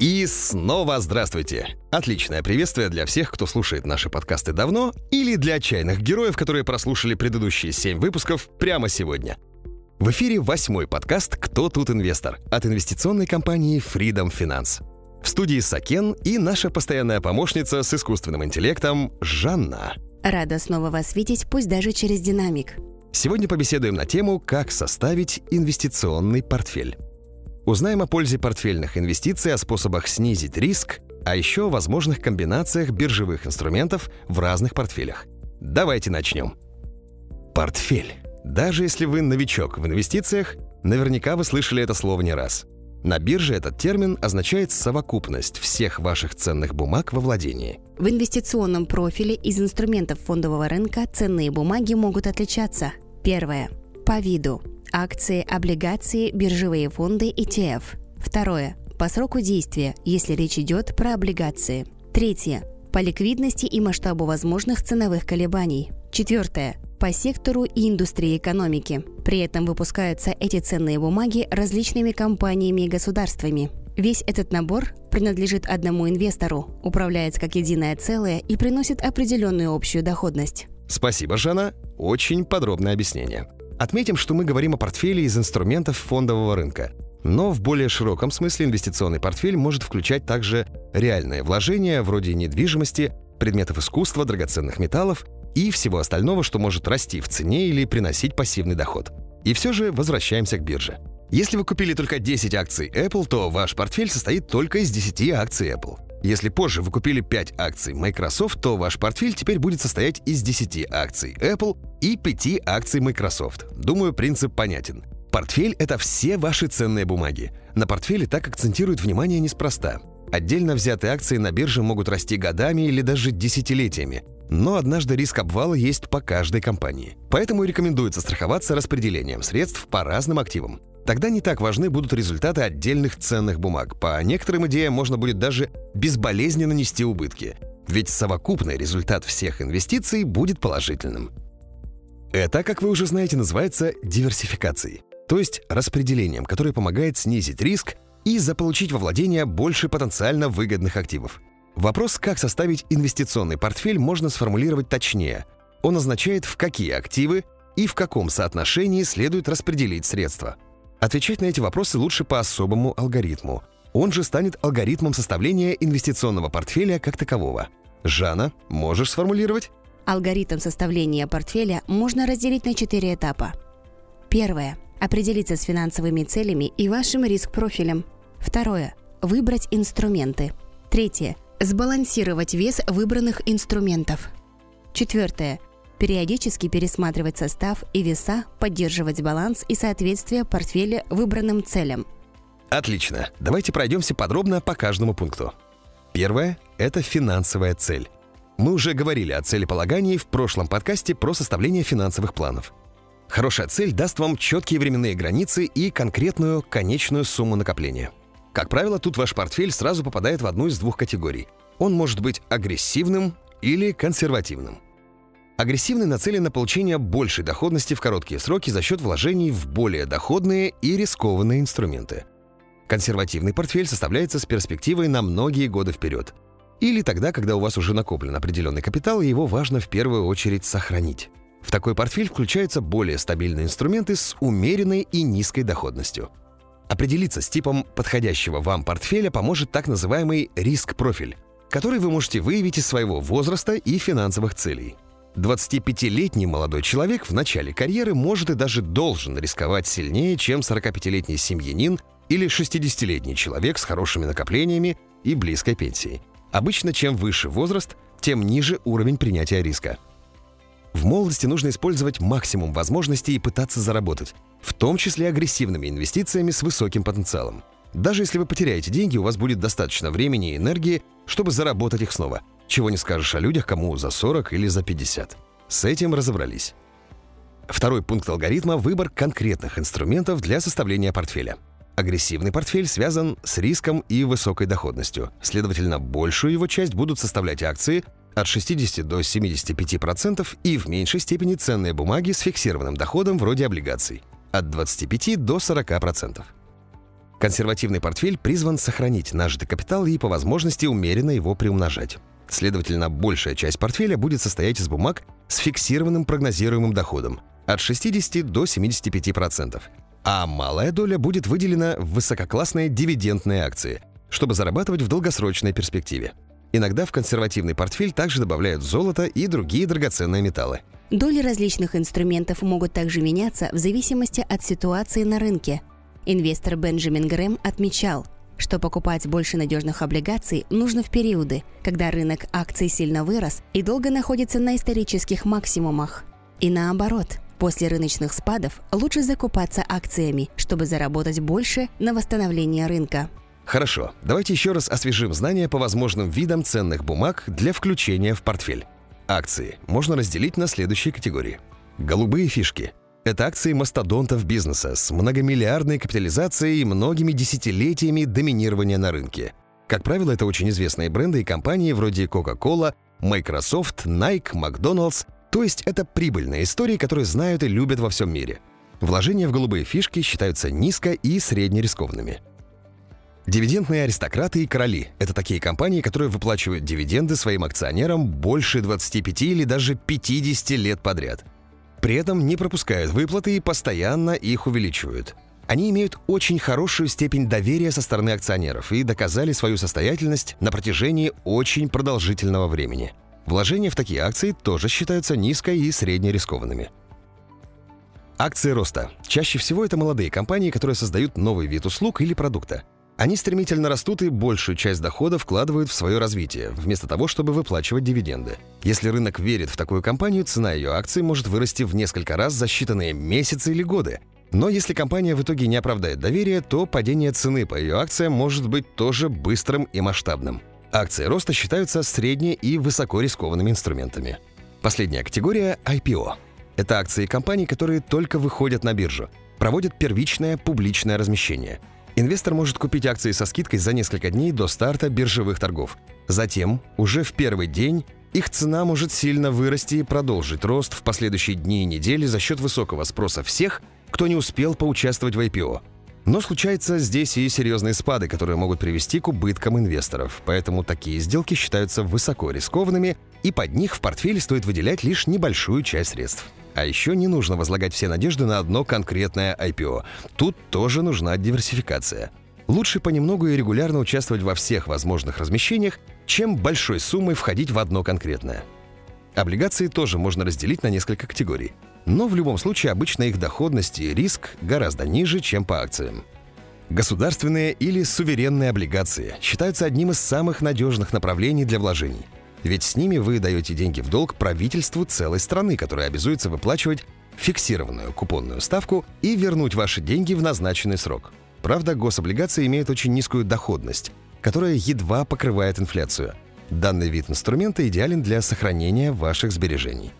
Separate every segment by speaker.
Speaker 1: И снова здравствуйте! Отличное приветствие для всех, кто слушает наши подкасты давно, или для отчаянных героев, которые прослушали предыдущие семь выпусков прямо сегодня. В эфире восьмой подкаст «Кто тут инвестор» от инвестиционной компании Freedom Finance. В студии Сакен и наша постоянная помощница с искусственным интеллектом Жанна.
Speaker 2: Рада снова вас видеть, пусть даже через динамик.
Speaker 1: Сегодня побеседуем на тему «Как составить инвестиционный портфель». Узнаем о пользе портфельных инвестиций, о способах снизить риск, а еще о возможных комбинациях биржевых инструментов в разных портфелях. Давайте начнем. Портфель. Даже если вы новичок в инвестициях, наверняка вы слышали это слово не раз. На бирже этот термин означает совокупность всех ваших ценных бумаг во владении.
Speaker 2: В инвестиционном профиле из инструментов фондового рынка ценные бумаги могут отличаться. Первое. По виду. Акции, облигации, биржевые фонды, ETF. Второе. По сроку действия, если речь идет про облигации. Третье. По ликвидности и масштабу возможных ценовых колебаний. Четвертое. По сектору и индустрии экономики. При этом выпускаются эти ценные бумаги различными компаниями и государствами. Весь этот набор принадлежит одному инвестору, управляется как единое целое и приносит определенную общую доходность.
Speaker 1: Спасибо, Жанна. Очень подробное объяснение. Отметим, что мы говорим о портфеле из инструментов фондового рынка. Но в более широком смысле инвестиционный портфель может включать также реальные вложения вроде недвижимости, предметов искусства, драгоценных металлов и всего остального, что может расти в цене или приносить пассивный доход. И все же возвращаемся к бирже. Если вы купили только 10 акций Apple, то ваш портфель состоит только из 10 акций Apple. Если позже вы купили 5 акций Microsoft, то ваш портфель теперь будет состоять из 10 акций Apple и 5 акций Microsoft. Думаю, принцип понятен. Портфель — это все ваши ценные бумаги. На портфеле так акцентируют внимание неспроста. Отдельно взятые акции на бирже могут расти годами или даже десятилетиями. Но однажды риск обвала есть по каждой компании. Поэтому рекомендуется страховаться распределением средств по разным активам. Тогда не так важны будут результаты отдельных ценных бумаг. По некоторым идеям можно будет даже безболезненно нести убытки. Ведь совокупный результат всех инвестиций будет положительным. Это, как вы уже знаете, называется диверсификацией, то есть распределением, которое помогает снизить риск и заполучить во владение больше потенциально выгодных активов. Вопрос, как составить инвестиционный портфель, можно сформулировать точнее. Он означает, в какие активы и в каком соотношении следует распределить средства – Отвечать на эти вопросы лучше по особому алгоритму. Он же станет алгоритмом составления инвестиционного портфеля как такового. Жанна, можешь сформулировать?
Speaker 2: Алгоритм составления портфеля можно разделить на четыре этапа. Первое. Определиться с финансовыми целями и вашим риск-профилем. Второе. Выбрать инструменты. Третье. Сбалансировать вес выбранных инструментов. Четвертое периодически пересматривать состав и веса, поддерживать баланс и соответствие портфеля выбранным целям.
Speaker 1: Отлично. Давайте пройдемся подробно по каждому пункту. Первое – это финансовая цель. Мы уже говорили о целеполагании в прошлом подкасте про составление финансовых планов. Хорошая цель даст вам четкие временные границы и конкретную конечную сумму накопления. Как правило, тут ваш портфель сразу попадает в одну из двух категорий. Он может быть агрессивным или консервативным – Агрессивный нацелен на получение большей доходности в короткие сроки за счет вложений в более доходные и рискованные инструменты. Консервативный портфель составляется с перспективой на многие годы вперед. Или тогда, когда у вас уже накоплен определенный капитал, его важно в первую очередь сохранить. В такой портфель включаются более стабильные инструменты с умеренной и низкой доходностью. Определиться с типом подходящего вам портфеля поможет так называемый риск-профиль, который вы можете выявить из своего возраста и финансовых целей – 25-летний молодой человек в начале карьеры может и даже должен рисковать сильнее, чем 45-летний семьянин или 60-летний человек с хорошими накоплениями и близкой пенсией. Обычно чем выше возраст, тем ниже уровень принятия риска. В молодости нужно использовать максимум возможностей и пытаться заработать, в том числе агрессивными инвестициями с высоким потенциалом. Даже если вы потеряете деньги, у вас будет достаточно времени и энергии, чтобы заработать их снова – чего не скажешь о людях, кому за 40 или за 50. С этим разобрались. Второй пункт алгоритма – выбор конкретных инструментов для составления портфеля. Агрессивный портфель связан с риском и высокой доходностью. Следовательно, большую его часть будут составлять акции от 60 до 75% и в меньшей степени ценные бумаги с фиксированным доходом вроде облигаций от 25 до 40%. Консервативный портфель призван сохранить нажитый капитал и по возможности умеренно его приумножать. Следовательно, большая часть портфеля будет состоять из бумаг с фиксированным прогнозируемым доходом от 60 до 75%, а малая доля будет выделена в высококлассные дивидендные акции, чтобы зарабатывать в долгосрочной перспективе. Иногда в консервативный портфель также добавляют золото и другие драгоценные металлы.
Speaker 2: Доли различных инструментов могут также меняться в зависимости от ситуации на рынке. Инвестор Бенджамин Грэм отмечал, что покупать больше надежных облигаций нужно в периоды, когда рынок акций сильно вырос и долго находится на исторических максимумах. И наоборот, после рыночных спадов лучше закупаться акциями, чтобы заработать больше на восстановление рынка.
Speaker 1: Хорошо, давайте еще раз освежим знания по возможным видам ценных бумаг для включения в портфель. Акции можно разделить на следующие категории. Голубые фишки – это акции мастодонтов бизнеса с многомиллиардной капитализацией и многими десятилетиями доминирования на рынке. Как правило, это очень известные бренды и компании вроде Coca-Cola, Microsoft, Nike, McDonald's, то есть это прибыльные истории, которые знают и любят во всем мире. Вложения в голубые фишки считаются низко и среднерискованными. Дивидендные аристократы и короли – это такие компании, которые выплачивают дивиденды своим акционерам больше 25 или даже 50 лет подряд. При этом не пропускают выплаты и постоянно их увеличивают. Они имеют очень хорошую степень доверия со стороны акционеров и доказали свою состоятельность на протяжении очень продолжительного времени. Вложения в такие акции тоже считаются низко и среднерискованными. Акции роста. Чаще всего это молодые компании, которые создают новый вид услуг или продукта – они стремительно растут и большую часть дохода вкладывают в свое развитие, вместо того, чтобы выплачивать дивиденды. Если рынок верит в такую компанию, цена ее акций может вырасти в несколько раз за считанные месяцы или годы. Но если компания в итоге не оправдает доверие, то падение цены по ее акциям может быть тоже быстрым и масштабным. Акции роста считаются средне- и высокорискованными инструментами. Последняя категория – IPO. Это акции компаний, которые только выходят на биржу, проводят первичное публичное размещение – Инвестор может купить акции со скидкой за несколько дней до старта биржевых торгов. Затем, уже в первый день, их цена может сильно вырасти и продолжить рост в последующие дни и недели за счет высокого спроса всех, кто не успел поучаствовать в IPO. Но случаются здесь и серьезные спады, которые могут привести к убыткам инвесторов, поэтому такие сделки считаются высоко рискованными, и под них в портфеле стоит выделять лишь небольшую часть средств. А еще не нужно возлагать все надежды на одно конкретное IPO. Тут тоже нужна диверсификация. Лучше понемногу и регулярно участвовать во всех возможных размещениях, чем большой суммой входить в одно конкретное. Облигации тоже можно разделить на несколько категорий. Но в любом случае обычно их доходность и риск гораздо ниже, чем по акциям. Государственные или суверенные облигации считаются одним из самых надежных направлений для вложений – ведь с ними вы даете деньги в долг правительству целой страны, которая обязуется выплачивать фиксированную купонную ставку и вернуть ваши деньги в назначенный срок. Правда, гособлигации имеют очень низкую доходность, которая едва покрывает инфляцию. Данный вид инструмента идеален для сохранения ваших сбережений.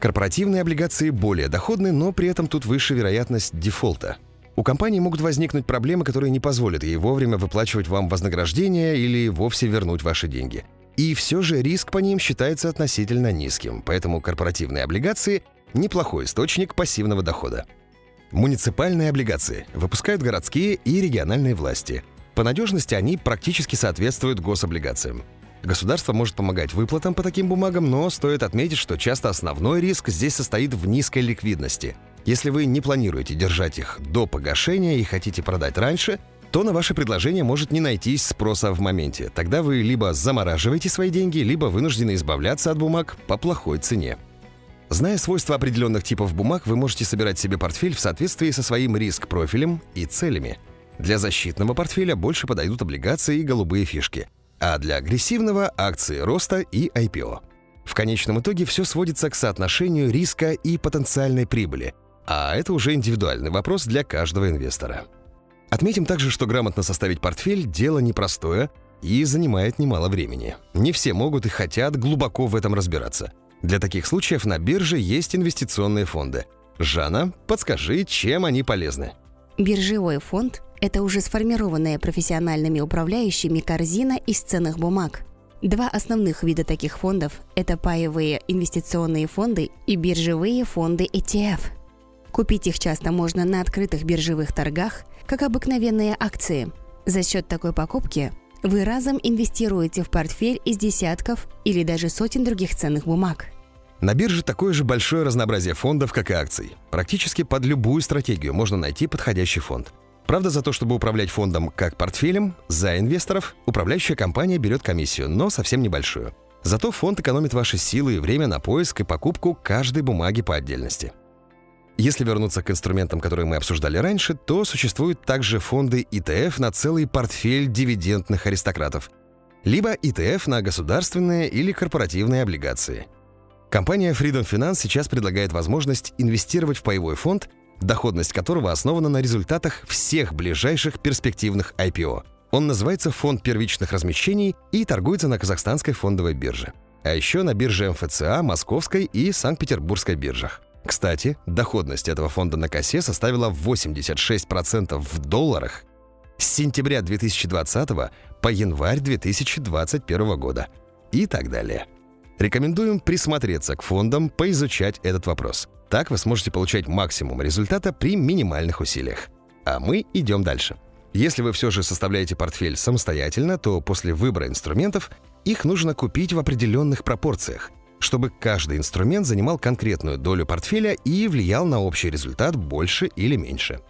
Speaker 1: Корпоративные облигации более доходны, но при этом тут выше вероятность дефолта. У компании могут возникнуть проблемы, которые не позволят ей вовремя выплачивать вам вознаграждение или вовсе вернуть ваши деньги – и все же риск по ним считается относительно низким, поэтому корпоративные облигации – неплохой источник пассивного дохода. Муниципальные облигации выпускают городские и региональные власти. По надежности они практически соответствуют гособлигациям. Государство может помогать выплатам по таким бумагам, но стоит отметить, что часто основной риск здесь состоит в низкой ликвидности. Если вы не планируете держать их до погашения и хотите продать раньше – то на ваше предложение может не найтись спроса в моменте. Тогда вы либо замораживаете свои деньги, либо вынуждены избавляться от бумаг по плохой цене. Зная свойства определенных типов бумаг, вы можете собирать себе портфель в соответствии со своим риск-профилем и целями. Для защитного портфеля больше подойдут облигации и голубые фишки, а для агрессивного – акции роста и IPO. В конечном итоге все сводится к соотношению риска и потенциальной прибыли, а это уже индивидуальный вопрос для каждого инвестора. Отметим также, что грамотно составить портфель – дело непростое и занимает немало времени. Не все могут и хотят глубоко в этом разбираться. Для таких случаев на бирже есть инвестиционные фонды. Жанна, подскажи, чем они полезны?
Speaker 2: Биржевой фонд – это уже сформированная профессиональными управляющими корзина из ценных бумаг. Два основных вида таких фондов – это паевые инвестиционные фонды и биржевые фонды ETF. Купить их часто можно на открытых биржевых торгах – как обыкновенные акции. За счет такой покупки вы разом инвестируете в портфель из десятков или даже сотен других ценных бумаг.
Speaker 1: На бирже такое же большое разнообразие фондов, как и акций. Практически под любую стратегию можно найти подходящий фонд. Правда, за то, чтобы управлять фондом как портфелем, за инвесторов управляющая компания берет комиссию, но совсем небольшую. Зато фонд экономит ваши силы и время на поиск и покупку каждой бумаги по отдельности. Если вернуться к инструментам, которые мы обсуждали раньше, то существуют также фонды ETF на целый портфель дивидендных аристократов, либо ETF на государственные или корпоративные облигации. Компания Freedom Finance сейчас предлагает возможность инвестировать в паевой фонд, доходность которого основана на результатах всех ближайших перспективных IPO. Он называется «Фонд первичных размещений» и торгуется на казахстанской фондовой бирже. А еще на бирже МФЦА, Московской и Санкт-Петербургской биржах. Кстати, доходность этого фонда на косе составила 86% в долларах с сентября 2020 по январь 2021 года и так далее. Рекомендуем присмотреться к фондам, поизучать этот вопрос. Так вы сможете получать максимум результата при минимальных усилиях. А мы идем дальше. Если вы все же составляете портфель самостоятельно, то после выбора инструментов их нужно купить в определенных пропорциях чтобы каждый инструмент занимал конкретную долю портфеля и влиял на общий результат больше или меньше.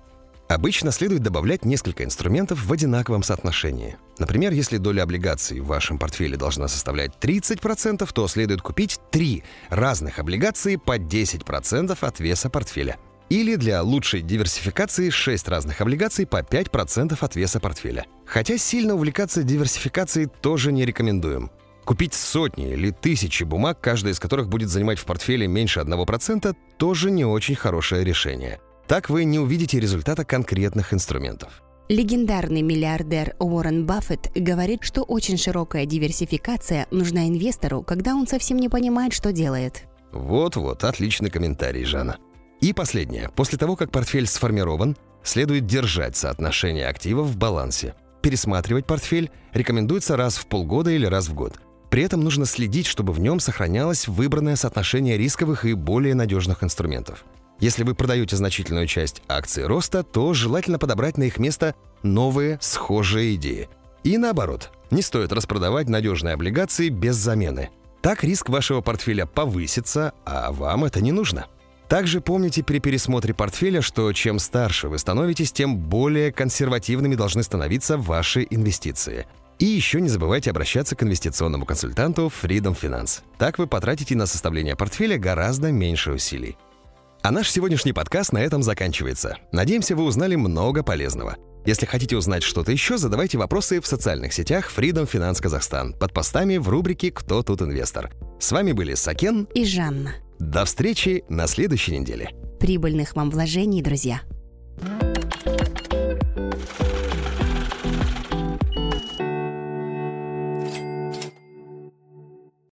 Speaker 1: Обычно следует добавлять несколько инструментов в одинаковом соотношении. Например, если доля облигаций в вашем портфеле должна составлять 30%, то следует купить три разных облигации по 10% от веса портфеля. Или для лучшей диверсификации 6 разных облигаций по 5% от веса портфеля. Хотя сильно увлекаться диверсификацией тоже не рекомендуем. Купить сотни или тысячи бумаг, каждая из которых будет занимать в портфеле меньше 1%, тоже не очень хорошее решение. Так вы не увидите результата конкретных инструментов.
Speaker 2: Легендарный миллиардер Уоррен Баффет говорит, что очень широкая диверсификация нужна инвестору, когда он совсем не понимает, что делает.
Speaker 1: Вот-вот, отличный комментарий, Жанна. И последнее. После того, как портфель сформирован, следует держать соотношение активов в балансе. Пересматривать портфель рекомендуется раз в полгода или раз в год – при этом нужно следить, чтобы в нем сохранялось выбранное соотношение рисковых и более надежных инструментов. Если вы продаете значительную часть акций роста, то желательно подобрать на их место новые, схожие идеи. И наоборот, не стоит распродавать надежные облигации без замены. Так риск вашего портфеля повысится, а вам это не нужно. Также помните при пересмотре портфеля, что чем старше вы становитесь, тем более консервативными должны становиться ваши инвестиции – и еще не забывайте обращаться к инвестиционному консультанту Freedom Finance. Так вы потратите на составление портфеля гораздо меньше усилий. А наш сегодняшний подкаст на этом заканчивается. Надеемся, вы узнали много полезного. Если хотите узнать что-то еще, задавайте вопросы в социальных сетях Freedom Finance Казахстан под постами в рубрике «Кто тут инвестор?». С вами были Сакен
Speaker 2: и Жанна.
Speaker 1: До встречи на следующей неделе.
Speaker 2: Прибыльных вам вложений, друзья!